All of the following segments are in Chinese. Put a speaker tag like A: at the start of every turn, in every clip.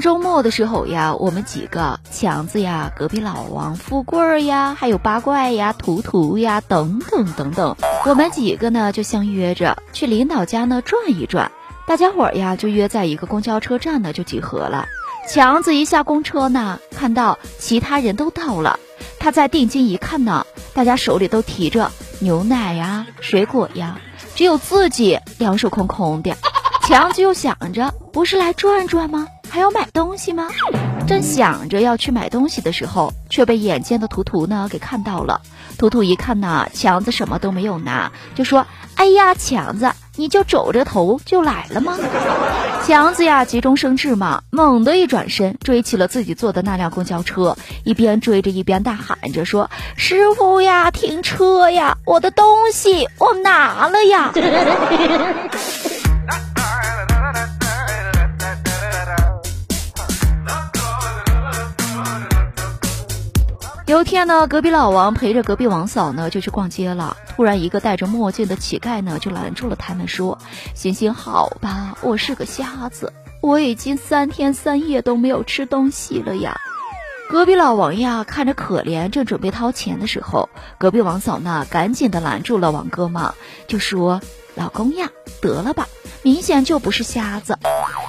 A: 周末的时候呀，我们几个强子呀、隔壁老王、富贵儿呀，还有八怪呀、图图呀等等等等，我们几个呢就相约着去领导家呢转一转。大家伙儿呀就约在一个公交车站呢就集合了。强子一下公车呢，看到其他人都到了，他再定睛一看呢，大家手里都提着牛奶呀、水果呀，只有自己两手空空的。强子又想着，不是来转转吗？还要买东西吗？正想着要去买东西的时候，却被眼尖的图图呢给看到了。图图一看呢，强子什么都没有拿，就说：“哎呀，强子，你就皱着头就来了吗？”强子呀，急中生智嘛，猛地一转身，追起了自己坐的那辆公交车，一边追着一边大喊着说：“师傅呀，停车呀！我的东西我拿了呀！” 有一天呢，隔壁老王陪着隔壁王嫂呢就去逛街了。突然，一个戴着墨镜的乞丐呢就拦住了他们，说：“行行好吧，我是个瞎子，我已经三天三夜都没有吃东西了呀。”隔壁老王呀看着可怜，正准备掏钱的时候，隔壁王嫂呢赶紧的拦住了王哥嘛，就说：“老公呀，得了吧，明显就不是瞎子。”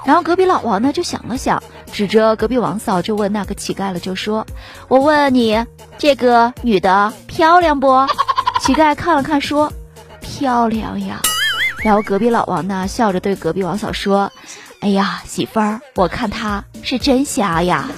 A: 然后隔壁老王呢就想了想，指着隔壁王嫂就问那个乞丐了，就说：“我问你，这个女的漂亮不？”乞丐看了看说：“漂亮呀。”然后隔壁老王呢笑着对隔壁王嫂说：“哎呀，媳妇儿，我看她是真瞎呀。”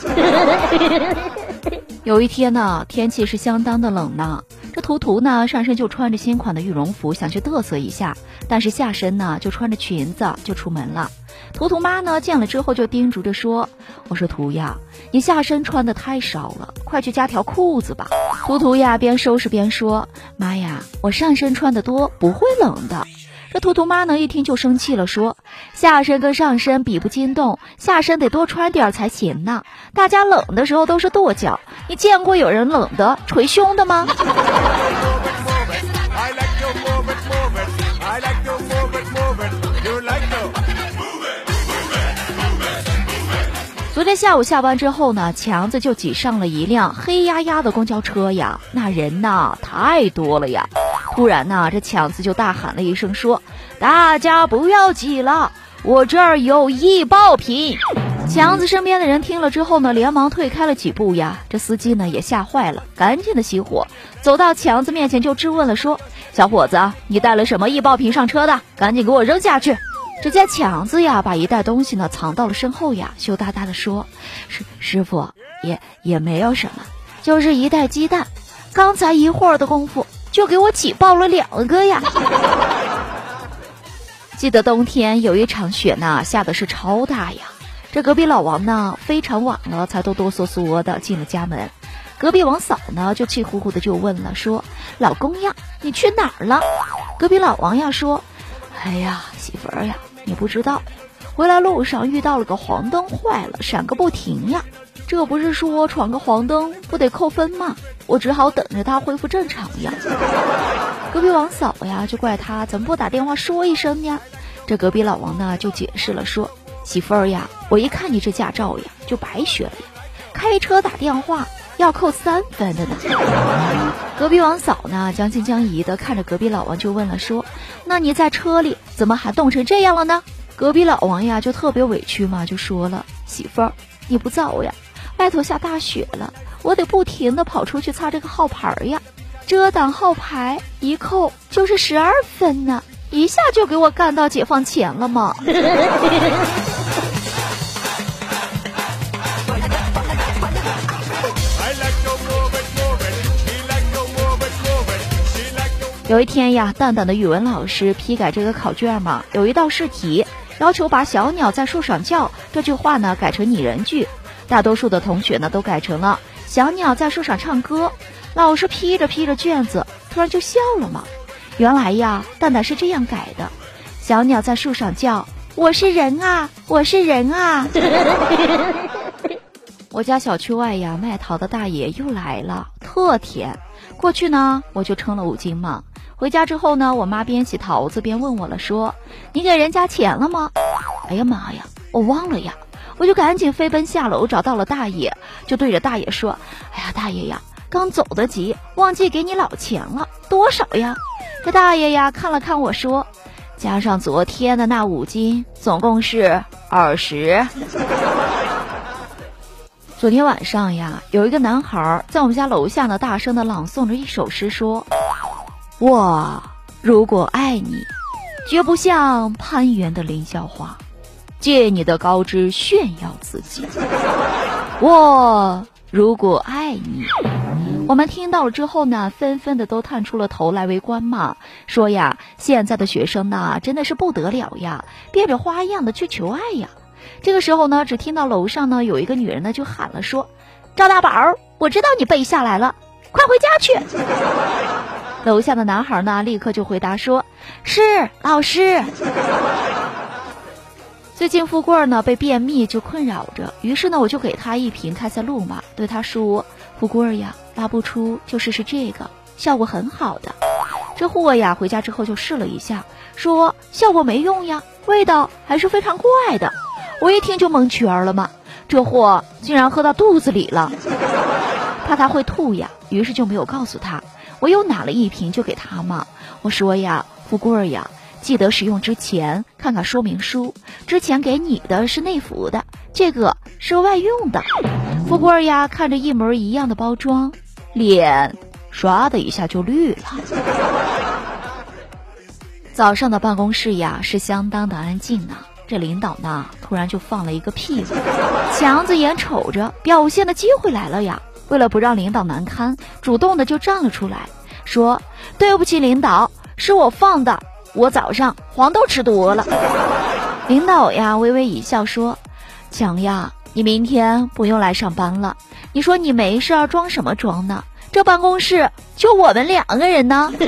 A: 有一天呢，天气是相当的冷呢。这图图呢，上身就穿着新款的羽绒服，想去嘚瑟一下，但是下身呢就穿着裙子就出门了。图图妈呢见了之后就叮嘱着说：“我说图呀，你下身穿的太少了，快去加条裤子吧。”图图呀边收拾边说：“妈呀，我上身穿的多，不会冷的。”这图图妈呢一听就生气了，说：“下身跟上身比不惊动，下身得多穿点才行呢。大家冷的时候都是跺脚，你见过有人冷的捶胸的吗？” 昨天下午下班之后呢，强子就挤上了一辆黑压压的公交车呀，那人呐太多了呀。突然呢，这强子就大喊了一声说：“大家不要挤了，我这儿有易爆品。”强子身边的人听了之后呢，连忙退开了几步呀。这司机呢也吓坏了，赶紧的熄火，走到强子面前就质问了说：“小伙子，你带了什么易爆品上车的？赶紧给我扔下去！”只见强子呀，把一袋东西呢藏到了身后呀，羞答答的说：“师师傅，也也没有什么，就是一袋鸡蛋，刚才一会儿的功夫就给我挤爆了两个呀。”记得冬天有一场雪呢，下的是超大呀。这隔壁老王呢，非常晚了才哆哆嗦嗦的进了家门。隔壁王嫂呢，就气呼呼的就问了，说：“老公呀，你去哪儿了？”隔壁老王呀说：“哎呀，媳妇儿呀。”你不知道，回来路上遇到了个黄灯坏了，闪个不停呀！这不是说闯个黄灯不得扣分吗？我只好等着他恢复正常呀。隔壁王嫂呀就怪他怎么不打电话说一声呀？这隔壁老王呢就解释了说：“媳妇儿呀，我一看你这驾照呀就白学了呀，开车打电话要扣三分的呢。”隔壁王嫂呢将信将疑的看着隔壁老王就问了说：“那你在车里怎么还冻成这样了呢？”隔壁老王呀就特别委屈嘛，就说了：“媳妇儿，你不早呀，外头下大雪了，我得不停的跑出去擦这个号牌呀，遮挡号牌一扣就是十二分呢。一下就给我干到解放前了吗？有一天呀，蛋蛋的语文老师批改这个考卷嘛，有一道试题要求把“小鸟在树上叫”这句话呢改成拟人句，大多数的同学呢都改成了“小鸟在树上唱歌”。老师批着批着卷子，突然就笑了嘛。原来呀，蛋蛋是这样改的：“小鸟在树上叫，我是人啊，我是人啊。”我家小区外呀，卖桃的大爷又来了，特甜。过去呢，我就称了五斤嘛。回家之后呢，我妈边洗桃子边问我了，说：“你给人家钱了吗？”哎呀妈呀，我忘了呀！我就赶紧飞奔下楼，找到了大爷，就对着大爷说：“哎呀，大爷呀，刚走得急，忘记给你老钱了，多少呀？”这大爷呀看了看我说：“加上昨天的那五斤，总共是二十。”昨天晚上呀，有一个男孩在我们家楼下呢，大声的朗诵着一首诗，说。我如果爱你，绝不像攀援的凌霄花，借你的高枝炫耀自己。我如果爱你，我们听到了之后呢，纷纷的都探出了头来围观嘛，说呀，现在的学生呢，真的是不得了呀，变着花样的去求爱呀。这个时候呢，只听到楼上呢有一个女人呢就喊了说：“赵大宝，我知道你背下来了，快回家去。”楼下的男孩呢，立刻就回答说：“是老师。”最近富贵呢被便秘就困扰着，于是呢我就给他一瓶开塞露嘛，对他说：“富贵呀，拉不出就试试这个，效果很好的。”这货呀回家之后就试了一下，说效果没用呀，味道还是非常怪的。我一听就蒙圈了嘛，这货竟然喝到肚子里了，怕他会吐呀，于是就没有告诉他。我又拿了一瓶就给他嘛，我说呀，富贵儿呀，记得使用之前看看说明书。之前给你的是内服的，这个是外用的。富贵儿呀，看着一模一样的包装，脸唰的一下就绿了。早上的办公室呀是相当的安静呢，这领导呢突然就放了一个屁，强子眼瞅着表现的机会来了呀。为了不让领导难堪，主动的就站了出来，说：“对不起，领导，是我放的，我早上黄豆吃多了。”领导呀，微微一笑说：“强呀，你明天不用来上班了。你说你没事儿装什么装呢？这办公室就我们两个人呢。”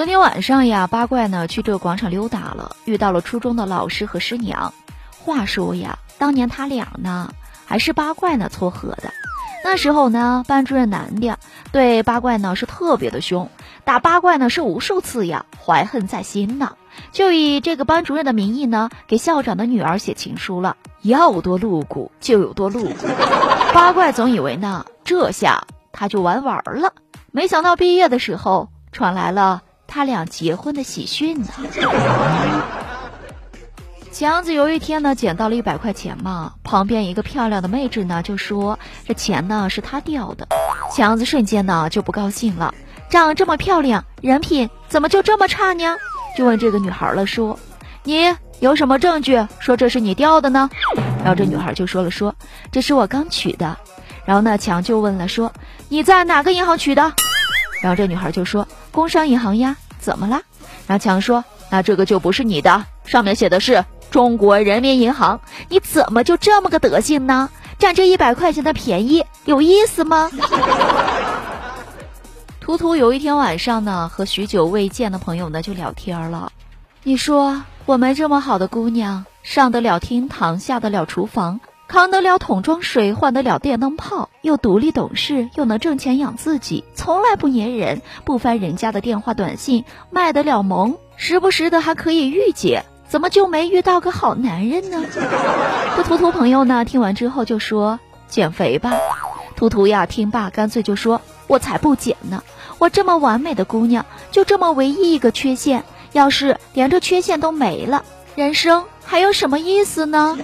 A: 昨天晚上呀，八怪呢去这个广场溜达了，遇到了初中的老师和师娘。话说呀，当年他俩呢还是八怪呢撮合的。那时候呢，班主任男的对八怪呢是特别的凶，打八怪呢是无数次呀，怀恨在心呢，就以这个班主任的名义呢给校长的女儿写情书了，要多露骨就有多露骨。八怪总以为呢这下他就玩完了，没想到毕业的时候传来了。他俩结婚的喜讯呢？强子有一天呢，捡到了一百块钱嘛，旁边一个漂亮的妹纸呢，就说这钱呢是他掉的。强子瞬间呢就不高兴了，长这么漂亮，人品怎么就这么差呢？就问这个女孩了，说你有什么证据说这是你掉的呢？然后这女孩就说了，说这是我刚取的。然后呢，强就问了，说你在哪个银行取的？然后这女孩就说。工商银行呀，怎么了？然后强说：“那这个就不是你的，上面写的是中国人民银行，你怎么就这么个德行呢？占这一百块钱的便宜，有意思吗？” 图图有一天晚上呢，和许久未见的朋友呢就聊天了。你说我们这么好的姑娘，上得了厅堂，下得了厨房。扛得了桶装水，换得了电灯泡，又独立懂事，又能挣钱养自己，从来不粘人，不翻人家的电话短信，卖得了萌，时不时的还可以御姐，怎么就没遇到个好男人呢？这图图朋友呢，听完之后就说减肥吧。图图呀，听罢干脆就说，我才不减呢，我这么完美的姑娘，就这么唯一一个缺陷，要是连这缺陷都没了，人生。还有什么意思呢？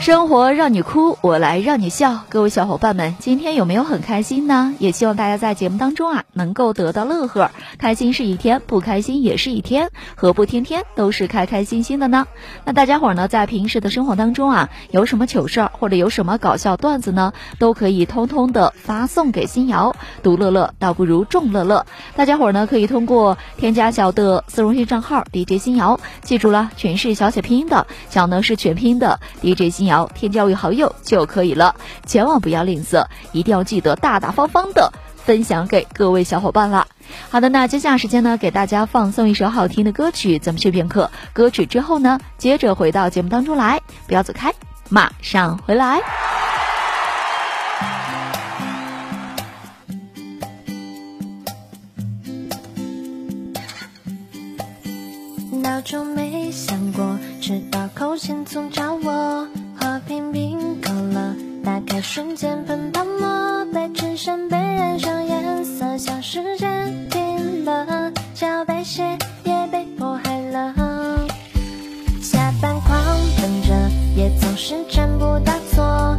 A: 生 活让你哭，我来让你笑。各位小伙伴们，今天有没有很开心呢？也希望大家在节目当中啊，能够得到乐呵。开心是一天，不开心也是一天，何不天天都是开开心心的呢？那大家伙呢，在平时的生活当中啊，有什么糗事儿或者有什么搞笑段子呢，都可以通通的发送给新瑶。独乐乐倒不如众乐乐。大家伙呢，可以通过添加小的私人微信账号 DJ 新瑶，记住了，全是小写拼音的，小呢是全拼的 DJ 新瑶。添加为好友就可以了，千万不要吝啬，一定要记得大大方方的分享给各位小伙伴了。好的，那接下来时间呢，给大家放送一首好听的歌曲，咱们去片刻。歌曲之后呢，接着回到节目当中来，不要走开，马上回来。
B: 闹钟没响过，直到口前总找我。花瓶冰够了，打开瞬间喷泡沫，白衬衫被染上颜色，像时间停了，小白鞋也被迫害了。下班狂奔着，也总是站不到座，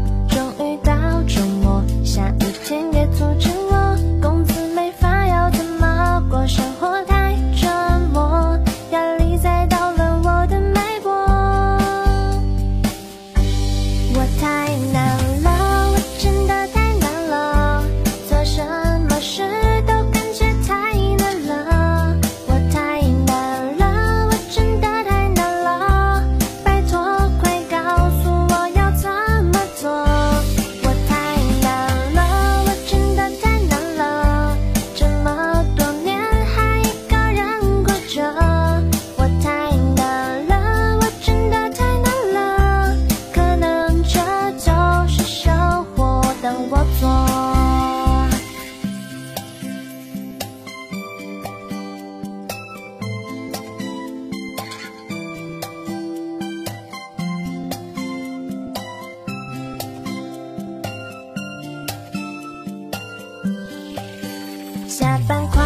B: 下班快